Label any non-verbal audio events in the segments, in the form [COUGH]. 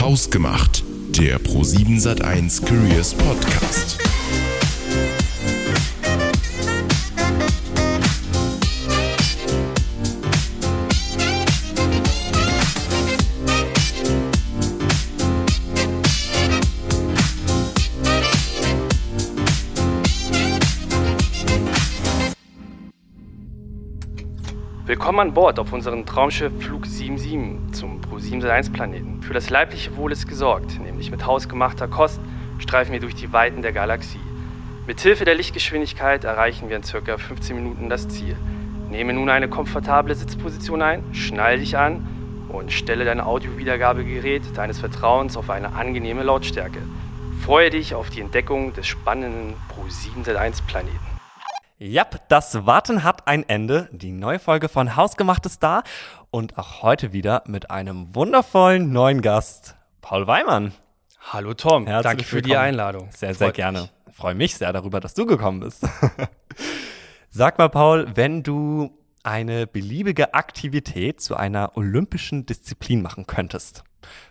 Hausgemacht, der Pro7 Sat1 Careers Podcast. Willkommen an Bord auf unserem Traumschiff Flug 77 zum Pro7 Planeten. Für das leibliche Wohl ist gesorgt, nämlich mit hausgemachter Kost streifen wir durch die Weiten der Galaxie. Mit Hilfe der Lichtgeschwindigkeit erreichen wir in circa 15 Minuten das Ziel. Nehme nun eine komfortable Sitzposition ein, schnall dich an und stelle dein Audiowiedergabegerät deines Vertrauens auf eine angenehme Lautstärke. Freue dich auf die Entdeckung des spannenden Pro7 Planeten. Jap, das Warten hat ein Ende. Die neue Folge von Hausgemacht ist da und auch heute wieder mit einem wundervollen neuen Gast, Paul Weimann. Hallo Tom, Herzlich danke für die willkommen. Einladung. Sehr, sehr Freut gerne. mich. Freue mich sehr darüber, dass du gekommen bist. [LAUGHS] Sag mal, Paul, wenn du eine beliebige Aktivität zu einer olympischen Disziplin machen könntest,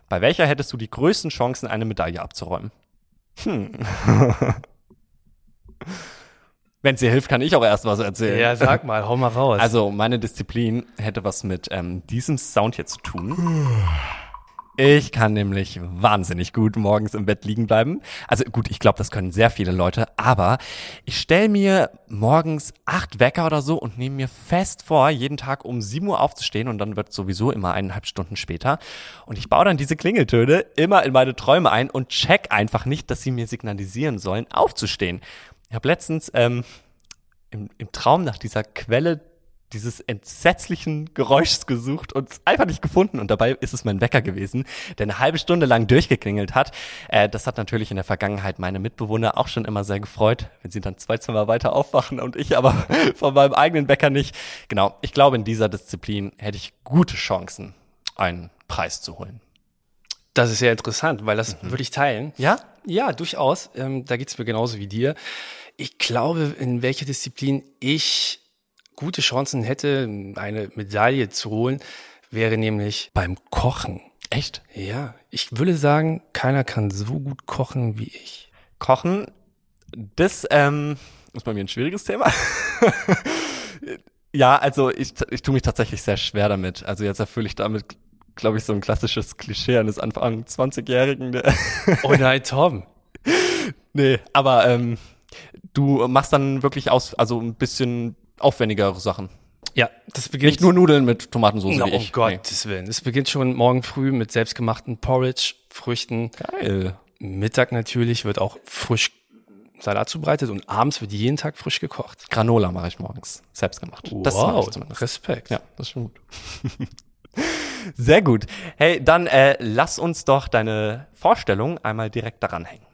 bei welcher hättest du die größten Chancen, eine Medaille abzuräumen? Hm. [LAUGHS] Wenn es dir hilft, kann ich auch erst was erzählen. Ja, sag mal, hau mal raus. Also meine Disziplin hätte was mit ähm, diesem Sound hier zu tun. Ich kann nämlich wahnsinnig gut morgens im Bett liegen bleiben. Also gut, ich glaube, das können sehr viele Leute, aber ich stelle mir morgens acht Wecker oder so und nehme mir fest vor, jeden Tag um 7 Uhr aufzustehen und dann wird sowieso immer eineinhalb Stunden später. Und ich baue dann diese Klingeltöne immer in meine Träume ein und check einfach nicht, dass sie mir signalisieren sollen, aufzustehen. Ich habe letztens ähm, im, im Traum nach dieser Quelle dieses entsetzlichen Geräuschs gesucht und es einfach nicht gefunden. Und dabei ist es mein Wecker gewesen, der eine halbe Stunde lang durchgeklingelt hat. Äh, das hat natürlich in der Vergangenheit meine Mitbewohner auch schon immer sehr gefreut, wenn sie dann zwei Zimmer weiter aufwachen und ich aber [LAUGHS] von meinem eigenen Wecker nicht. Genau, ich glaube, in dieser Disziplin hätte ich gute Chancen, einen Preis zu holen. Das ist sehr interessant, weil das würde ich teilen. Ja? Ja, durchaus. Ähm, da geht's mir genauso wie dir. Ich glaube, in welcher Disziplin ich gute Chancen hätte, eine Medaille zu holen, wäre nämlich beim Kochen. Echt? Ja, ich würde sagen, keiner kann so gut kochen wie ich. Kochen, das ähm, ist bei mir ein schwieriges Thema. [LAUGHS] ja, also ich, ich tue mich tatsächlich sehr schwer damit. Also jetzt erfülle ich damit, glaube ich, so ein klassisches Klischee eines Anfang 20-Jährigen. der- [LAUGHS] Oh nein, Tom. nee, aber ähm, du machst dann wirklich aus, also ein bisschen aufwendigere Sachen. Ja, das beginnt Nicht nur Nudeln mit Tomatensauce Na, wie um ich. Gottes Willen. Es beginnt schon morgen früh mit selbstgemachten Porridge, Früchten. Nee. Geil. Mittag natürlich wird auch frisch Salat zubereitet und abends wird jeden Tag frisch gekocht. Granola mache ich morgens. Selbst gemacht. Das mache ich zumindest. Respekt. Ja, das ist schon gut. [LAUGHS] Sehr gut. Hey, dann äh, lass uns doch deine Vorstellung einmal direkt daran hängen.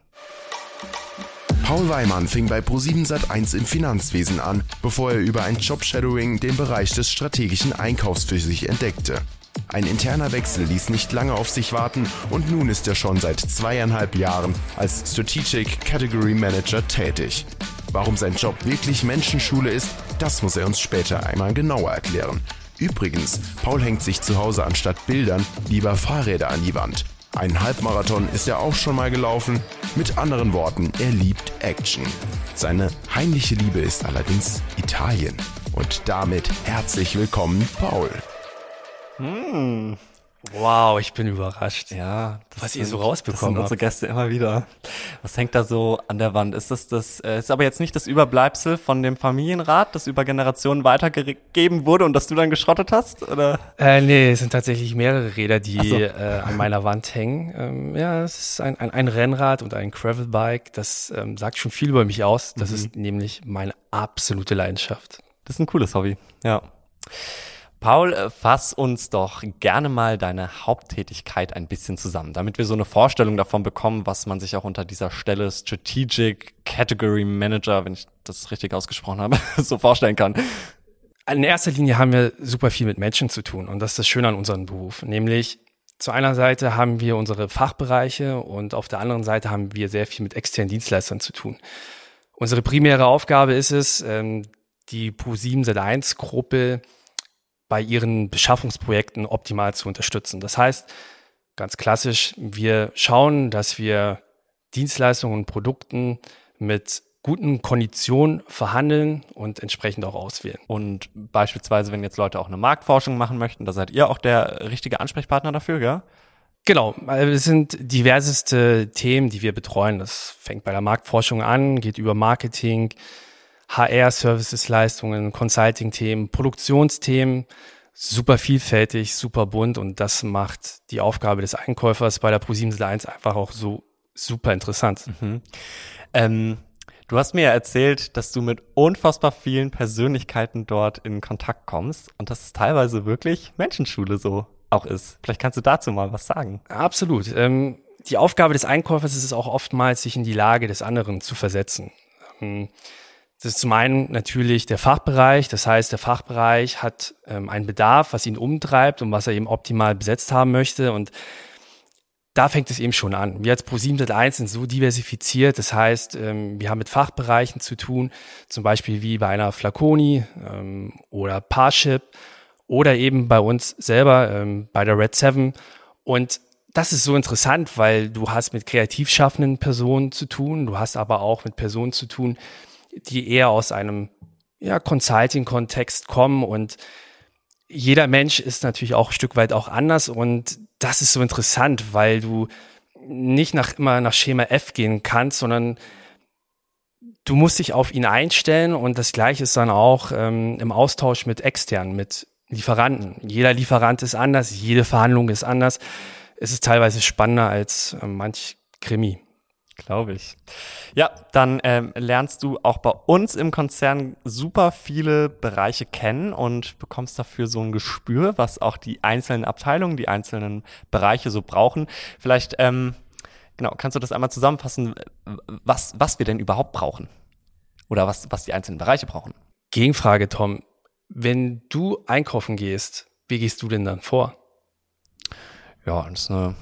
Paul Weimann fing bei Pro7 Sat1 im Finanzwesen an, bevor er über ein Jobshadowing den Bereich des strategischen Einkaufs für sich entdeckte. Ein interner Wechsel ließ nicht lange auf sich warten und nun ist er schon seit zweieinhalb Jahren als Strategic Category Manager tätig. Warum sein Job wirklich Menschenschule ist, das muss er uns später einmal genauer erklären. Übrigens, Paul hängt sich zu Hause anstatt Bildern lieber Fahrräder an die Wand. Einen Halbmarathon ist er auch schon mal gelaufen. Mit anderen Worten, er liebt Action. Seine heimliche Liebe ist allerdings Italien. Und damit herzlich willkommen, Paul. Wow, ich bin überrascht. Ja, das Was ihr so Das rausbekommen sind unsere. Gäste immer wieder. Was hängt da so an der Wand? Ist das das, äh, ist aber jetzt nicht das Überbleibsel von dem Familienrat, das über Generationen weitergegeben wurde und das du dann geschrottet hast? Oder? Äh, nee, es sind tatsächlich mehrere Räder, die so. äh, an meiner Wand hängen. Ähm, ja, es ist ein, ein, ein Rennrad und ein Gravelbike. Das ähm, sagt schon viel über mich aus. Das Mhm. ist nämlich meine absolute Leidenschaft. Das ist ein cooles Hobby, ja. Paul, äh, fass uns doch gerne mal deine Haupttätigkeit ein bisschen zusammen, damit wir so eine Vorstellung davon bekommen, was man sich auch unter dieser Stelle Strategic Category Manager, wenn ich das richtig ausgesprochen habe, [LAUGHS] so vorstellen kann. In erster Linie haben wir super viel mit Menschen zu tun und das ist das Schöne an unserem Beruf. Nämlich zu einer Seite haben wir unsere Fachbereiche und auf der anderen Seite haben wir sehr viel mit externen Dienstleistern zu tun. Unsere primäre Aufgabe ist es, ähm, die Pro7 Sat1 Gruppe bei ihren Beschaffungsprojekten optimal zu unterstützen. Das heißt, Ganz klassisch, wir schauen, dass wir Dienstleistungen und Produkten mit guten Konditionen verhandeln und entsprechend auch auswählen. Und beispielsweise, wenn jetzt Leute auch eine Marktforschung machen möchten, da seid ihr auch der richtige Ansprechpartner dafür, gell? Genau, also es sind diverseste Themen, die wir betreuen. Das fängt bei der Marktforschung an, geht über Marketing, HR-Services, Leistungen, Consulting-Themen, Produktionsthemen. Super vielfältig, super bunt und das macht die Aufgabe des Einkäufers bei der Pro7 1 einfach auch so super interessant. Mhm. Ähm, du hast mir ja erzählt, dass du mit unfassbar vielen Persönlichkeiten dort in Kontakt kommst und das ist teilweise wirklich Menschenschule so auch ist. Vielleicht kannst du dazu mal was sagen. Absolut. Ähm, die Aufgabe des Einkäufers ist es auch oftmals, sich in die Lage des anderen zu versetzen. Ähm, das ist zum einen natürlich der Fachbereich. Das heißt, der Fachbereich hat ähm, einen Bedarf, was ihn umtreibt und was er eben optimal besetzt haben möchte. Und da fängt es eben schon an. Wir als Pro701 sind so diversifiziert. Das heißt, ähm, wir haben mit Fachbereichen zu tun, zum Beispiel wie bei einer Flaconi ähm, oder Parship oder eben bei uns selber ähm, bei der Red Seven. Und das ist so interessant, weil du hast mit kreativ schaffenden Personen zu tun, du hast aber auch mit Personen zu tun, die eher aus einem ja, Consulting-Kontext kommen und jeder Mensch ist natürlich auch ein Stück weit auch anders und das ist so interessant, weil du nicht nach, immer nach Schema F gehen kannst, sondern du musst dich auf ihn einstellen und das Gleiche ist dann auch ähm, im Austausch mit externen, mit Lieferanten. Jeder Lieferant ist anders, jede Verhandlung ist anders. Es ist teilweise spannender als äh, manch Krimi. Glaube ich. Ja, dann ähm, lernst du auch bei uns im Konzern super viele Bereiche kennen und bekommst dafür so ein Gespür, was auch die einzelnen Abteilungen, die einzelnen Bereiche so brauchen. Vielleicht, ähm, genau, kannst du das einmal zusammenfassen, was, was wir denn überhaupt brauchen? Oder was, was die einzelnen Bereiche brauchen? Gegenfrage, Tom. Wenn du einkaufen gehst, wie gehst du denn dann vor? Ja, das ist eine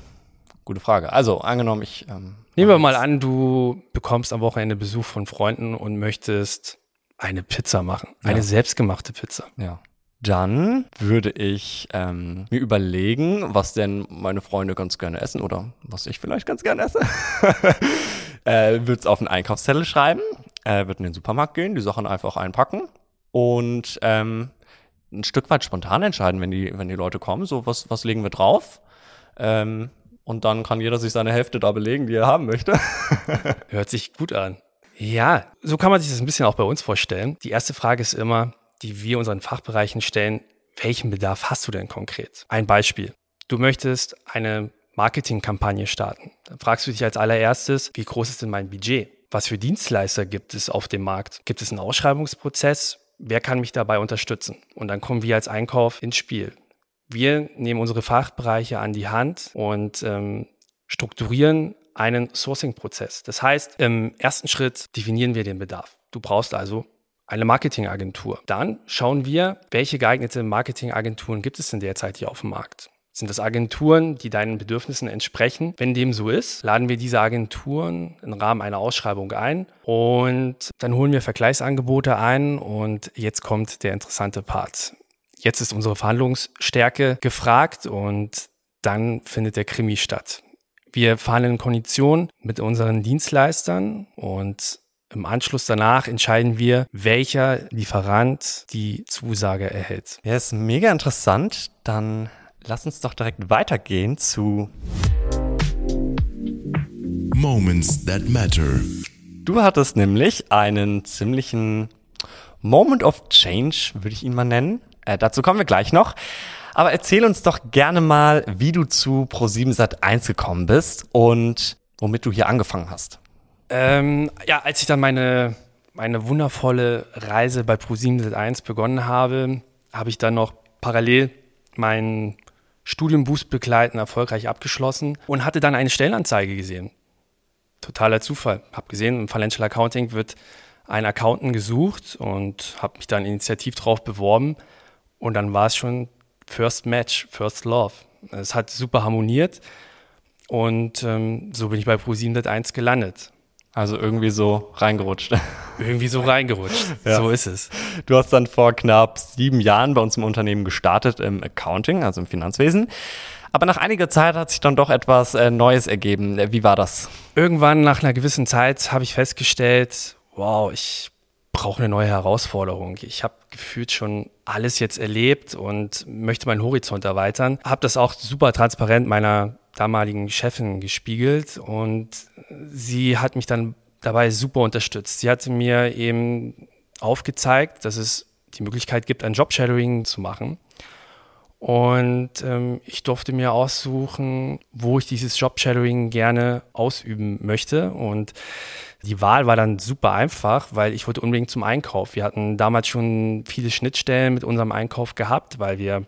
gute Frage. Also, angenommen, ich. Ähm, Nehmen wir mal an, du bekommst am Wochenende Besuch von Freunden und möchtest eine Pizza machen. Eine ja. selbstgemachte Pizza. Ja. Dann würde ich ähm, mir überlegen, was denn meine Freunde ganz gerne essen oder was ich vielleicht ganz gerne esse. [LAUGHS] äh, würde es auf einen Einkaufszettel schreiben, äh, würde in den Supermarkt gehen, die Sachen einfach einpacken und ähm, ein Stück weit spontan entscheiden, wenn die, wenn die Leute kommen, so was, was legen wir drauf. Ähm, und dann kann jeder sich seine Hälfte da belegen, die er haben möchte. [LAUGHS] Hört sich gut an. Ja, so kann man sich das ein bisschen auch bei uns vorstellen. Die erste Frage ist immer, die wir unseren Fachbereichen stellen, welchen Bedarf hast du denn konkret? Ein Beispiel. Du möchtest eine Marketingkampagne starten. Dann fragst du dich als allererstes, wie groß ist denn mein Budget? Was für Dienstleister gibt es auf dem Markt? Gibt es einen Ausschreibungsprozess? wer kann mich dabei unterstützen? Und dann kommen wir als Einkauf ins Spiel. Wir nehmen unsere Fachbereiche an die Hand und ähm, strukturieren einen Sourcing-Prozess. Das heißt, im ersten Schritt definieren wir den Bedarf. Du brauchst also eine Marketingagentur. Dann schauen wir, welche geeignete Marketingagenturen gibt es denn derzeit hier auf dem Markt. Sind das Agenturen, die deinen Bedürfnissen entsprechen? Wenn dem so ist, laden wir diese Agenturen im Rahmen einer Ausschreibung ein und dann holen wir Vergleichsangebote ein und jetzt kommt der interessante Part. Jetzt ist unsere Verhandlungsstärke gefragt und dann findet der Krimi statt. Wir verhandeln Konditionen mit unseren Dienstleistern und im Anschluss danach entscheiden wir, welcher Lieferant die Zusage erhält. Ja, ist mega interessant. Dann lass uns doch direkt weitergehen zu Moments that matter. Du hattest nämlich einen ziemlichen Moment of Change, würde ich ihn mal nennen. Äh, dazu kommen wir gleich noch. Aber erzähl uns doch gerne mal, wie du zu Pro7 Sat 1 gekommen bist und womit du hier angefangen hast. Ähm, ja, als ich dann meine, meine wundervolle Reise bei Pro7 Sat 1 begonnen habe, habe ich dann noch parallel meinen Studienboost begleiten, erfolgreich abgeschlossen und hatte dann eine Stellenanzeige gesehen. Totaler Zufall. Hab gesehen, im Financial Accounting wird ein Accountant gesucht und habe mich dann initiativ drauf beworben und dann war es schon First Match, First Love. Es hat super harmoniert und ähm, so bin ich bei Pro701 gelandet. Also irgendwie so reingerutscht. [LAUGHS] Irgendwie so reingerutscht. [LAUGHS] ja. So ist es. Du hast dann vor knapp sieben Jahren bei uns im Unternehmen gestartet im Accounting, also im Finanzwesen. Aber nach einiger Zeit hat sich dann doch etwas äh, Neues ergeben. Wie war das? Irgendwann nach einer gewissen Zeit habe ich festgestellt, wow, ich brauche eine neue Herausforderung. Ich habe gefühlt schon alles jetzt erlebt und möchte meinen Horizont erweitern. Habe das auch super transparent meiner damaligen Chefin gespiegelt und sie hat mich dann dabei super unterstützt. Sie hatte mir eben aufgezeigt, dass es die Möglichkeit gibt, ein Jobshadowing zu machen. Und ähm, ich durfte mir aussuchen, wo ich dieses Jobshadowing gerne ausüben möchte. Und die Wahl war dann super einfach, weil ich wollte unbedingt zum Einkauf. Wir hatten damals schon viele Schnittstellen mit unserem Einkauf gehabt, weil wir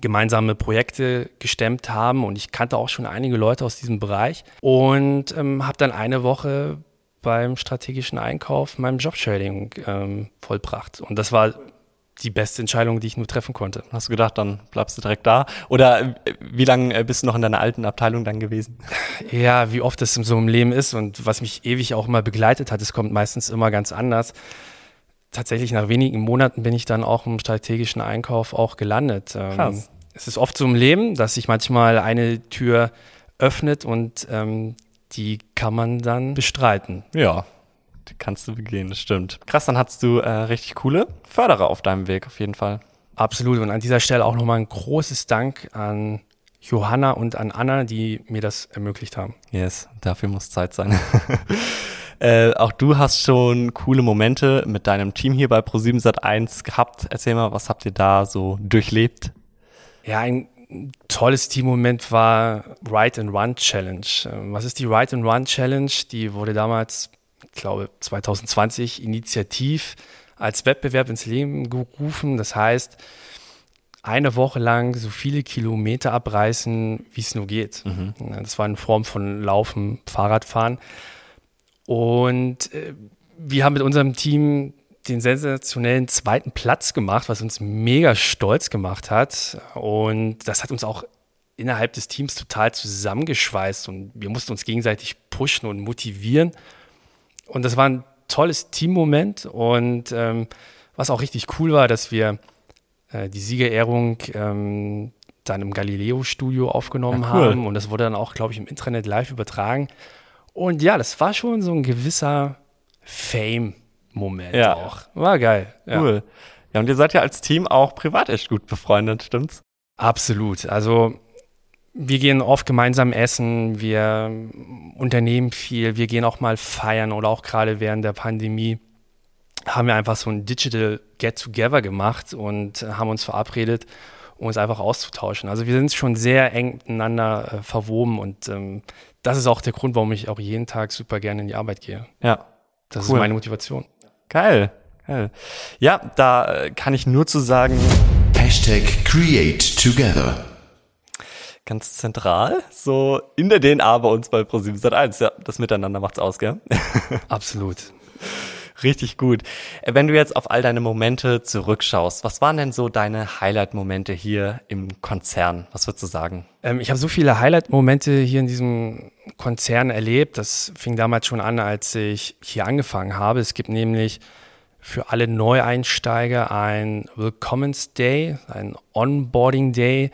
gemeinsame Projekte gestemmt haben und ich kannte auch schon einige Leute aus diesem Bereich und ähm, habe dann eine Woche beim strategischen Einkauf meinem Jobsharing ähm, vollbracht. Und das war die beste Entscheidung, die ich nur treffen konnte. Hast du gedacht, dann bleibst du direkt da? Oder äh, wie lange äh, bist du noch in deiner alten Abteilung dann gewesen? [LAUGHS] Ja, wie oft das in so einem Leben ist und was mich ewig auch immer begleitet hat, es kommt meistens immer ganz anders. Tatsächlich nach wenigen Monaten bin ich dann auch im strategischen Einkauf auch gelandet. Ähm, Krass. Es ist oft so im Leben, dass sich manchmal eine Tür öffnet und ähm, die kann man dann bestreiten. Ja, die kannst du begehen, das stimmt. Krass, dann hattest du äh, richtig coole Förderer auf deinem Weg, auf jeden Fall. Absolut. Und an dieser Stelle auch nochmal ein großes Dank an Johanna und an Anna, die mir das ermöglicht haben. Yes, dafür muss Zeit sein. [LAUGHS] äh, auch du hast schon coole Momente mit deinem Team hier bei Pro7 Sat1 gehabt. Erzähl mal, was habt ihr da so durchlebt? Ja, ein tolles Teammoment war Ride and Run Challenge. Ähm, was ist die Ride and Run Challenge? Die wurde damals, glaube, 2020 initiativ als Wettbewerb ins Leben gerufen. Das heißt, eine Woche lang so viele Kilometer abreißen, wie es nur geht. Mhm. Das war in Form von Laufen, Fahrradfahren. Und äh, wir haben mit unserem Team den sensationellen zweiten Platz gemacht, was uns mega stolz gemacht hat. Und das hat uns auch innerhalb des Teams total zusammengeschweißt und wir mussten uns gegenseitig pushen und motivieren. Und das war ein tolles Teammoment und ähm, was auch richtig cool war, dass wir äh, die Siegerehrung ähm, dann im Galileo-Studio aufgenommen ja, cool. haben und das wurde dann auch, glaube ich, im Internet live übertragen. Und ja, das war schon so ein gewisser Fame Moment ja. auch. War geil. Ja. Cool. Ja, und ihr seid ja als Team auch privat echt gut befreundet, stimmt's? Absolut. Also wir gehen oft gemeinsam essen, wir unternehmen viel, wir gehen auch mal feiern oder auch gerade während der Pandemie haben wir einfach so ein Digital Get-Together gemacht und haben uns verabredet, um uns einfach auszutauschen. Also wir sind schon sehr eng miteinander äh, verwoben und ähm, das ist auch der Grund, warum ich auch jeden Tag super gerne in die Arbeit gehe. Ja. Das cool. ist meine Motivation. Geil, geil. Ja, da äh, kann ich nur zu sagen. Hashtag Create Together. Ganz zentral, so in der DNA bei uns bei Pro7 Sat1. Ja, das Miteinander macht's aus, gell? [LAUGHS] Absolut. Richtig gut. Äh, wenn du jetzt auf all deine Momente zurückschaust, was waren denn so deine Highlight-Momente hier im Konzern? Was würdest du sagen? Ähm, ich habe so viele Highlight-Momente hier in diesem Konzern erlebt. Das fing damals schon an, als ich hier angefangen habe. Es gibt nämlich für alle Neueinsteiger ein Willkommens Day, ein Onboarding Day,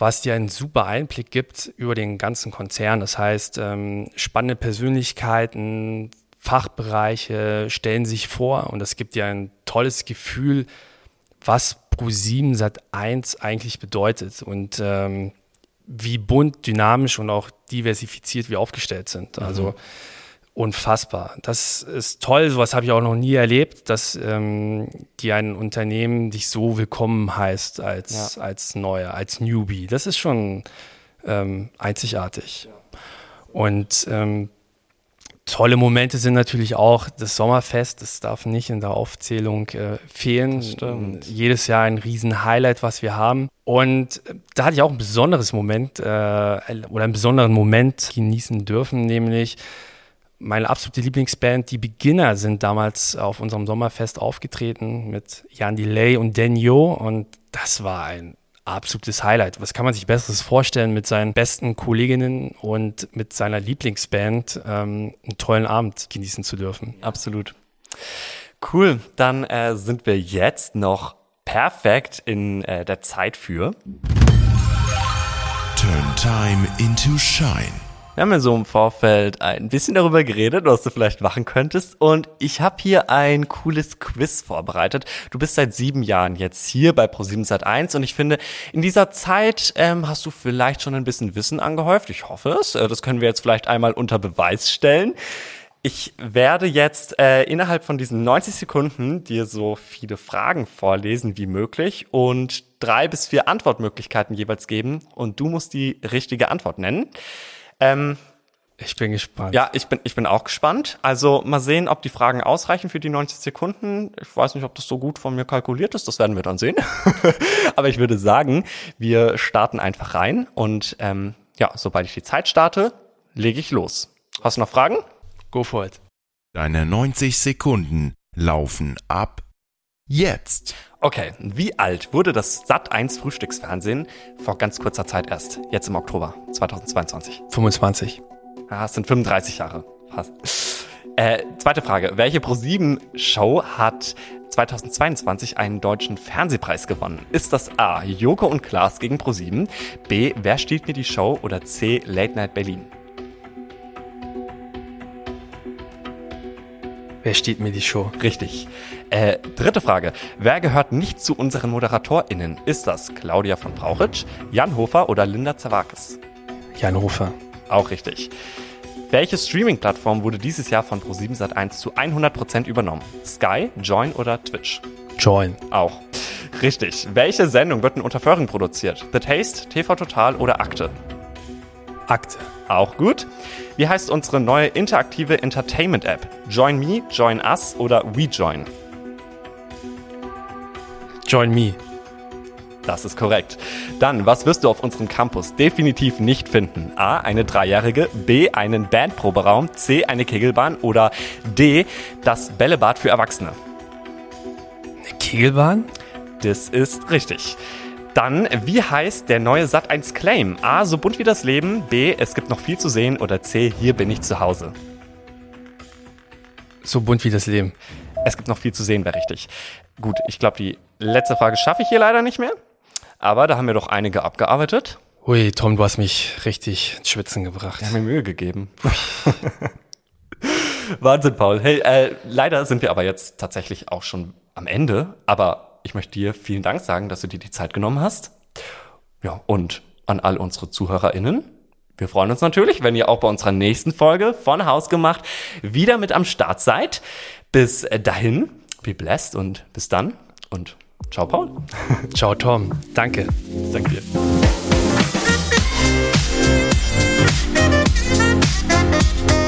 was dir einen super Einblick gibt über den ganzen Konzern. Das heißt, ähm, spannende Persönlichkeiten, Fachbereiche stellen sich vor und das gibt dir ein tolles Gefühl, was Pro7 Sat 1 eigentlich bedeutet und ähm, wie bunt, dynamisch und auch diversifiziert wir aufgestellt sind. Mhm. Unfassbar. Das ist toll, sowas habe ich auch noch nie erlebt, dass ähm, die ein Unternehmen dich so willkommen heißt als, ja. als Neuer, als Newbie. Das ist schon ähm, einzigartig. Und ähm, Tolle Momente sind natürlich auch das Sommerfest, das darf nicht in der Aufzählung äh, fehlen. Jedes Jahr ein Riesen-Highlight, was wir haben. Und äh, da hatte ich auch ein besonderes Moment äh, oder einen besonderen Moment genießen dürfen, nämlich meine absolute Lieblingsband, die Beginner, sind damals auf unserem Sommerfest aufgetreten mit Jan Delay und Denyo und das war ein absolutes Highlight. Was kann man sich Besseres vorstellen, mit seinen besten Kolleginnen und mit seiner Lieblingsband ähm, einen tollen Abend genießen zu dürfen? Absolut. Cool, dann äh, sind wir jetzt noch perfekt in äh, der Zeit für Turn time into shine. Wir haben ja so im Vorfeld ein bisschen darüber geredet, was du vielleicht machen könntest. Und ich habe hier ein cooles Quiz vorbereitet. Du bist seit sieben Jahren jetzt hier bei Pro7 Sat1 und ich finde, in dieser Zeit ähm, hast du vielleicht schon ein bisschen Wissen angehäuft. Ich hoffe es. Äh, das können wir jetzt vielleicht einmal unter Beweis stellen. Ich werde jetzt äh, innerhalb von diesen 90 Sekunden dir so viele Fragen vorlesen wie möglich und drei bis vier Antwortmöglichkeiten jeweils geben und du musst die richtige Antwort nennen. Ähm, ich bin gespannt. Ja, ich bin, ich bin auch gespannt. Also mal sehen, ob die Fragen ausreichen für die 90 Sekunden. Ich weiß nicht, ob das so gut von mir kalkuliert ist. Das werden wir dann sehen. [LAUGHS] Aber ich würde sagen, wir starten einfach rein. Und ähm, ja, sobald ich die Zeit starte, lege ich los. Hast du noch Fragen? Go for it. Deine 90 Sekunden laufen ab jetzt. Okay, wie alt wurde das Sat1 Frühstücksfernsehen vor ganz kurzer Zeit erst? Jetzt im Oktober 2022. 25. Ja, es sind 35 Jahre. Fast. Äh, zweite Frage. Welche Pro7-Show hat 2022 einen deutschen Fernsehpreis gewonnen? Ist das A. Joko und Klaas gegen Pro7, B. Wer stiehlt mir die Show oder C. Late Night Berlin? Wer steht mir die Show? Richtig. Äh, dritte Frage. Wer gehört nicht zu unseren ModeratorInnen? Ist das Claudia von Brauchitsch, Jan Hofer oder Linda Zawakis? Jan Hofer. Auch richtig. Welche Streaming-Plattform wurde dieses Jahr von Pro7 Sat1 zu 100% übernommen? Sky, Join oder Twitch? Join. Auch. Richtig. Welche Sendung wird in Unterföhring produziert? The Taste, TV Total oder Akte? Akte. Auch gut. Wie heißt unsere neue interaktive Entertainment-App? Join Me, Join Us oder WeJoin? Join Me. Das ist korrekt. Dann, was wirst du auf unserem Campus definitiv nicht finden? A, eine Dreijährige, B, einen Bandproberaum, C, eine Kegelbahn oder D, das Bällebad für Erwachsene? Eine Kegelbahn? Das ist richtig. Dann, wie heißt der neue Sat1 Claim? A, so bunt wie das Leben, B, es gibt noch viel zu sehen oder C, hier bin ich zu Hause. So bunt wie das Leben. Es gibt noch viel zu sehen, wäre richtig. Gut, ich glaube, die letzte Frage schaffe ich hier leider nicht mehr. Aber da haben wir doch einige abgearbeitet. Ui, Tom, du hast mich richtig ins Schwitzen gebracht. Wir haben mir Mühe gegeben. [LAUGHS] Wahnsinn, Paul. Hey, äh, leider sind wir aber jetzt tatsächlich auch schon am Ende. Aber ich möchte dir vielen Dank sagen, dass du dir die Zeit genommen hast. Ja, und an all unsere ZuhörerInnen. Wir freuen uns natürlich, wenn ihr auch bei unserer nächsten Folge von Haus gemacht wieder mit am Start seid. Bis äh, dahin, be blessed und bis dann und ciao Paul. [LAUGHS] Ciao Tom. Danke. Danke dir. Thank you.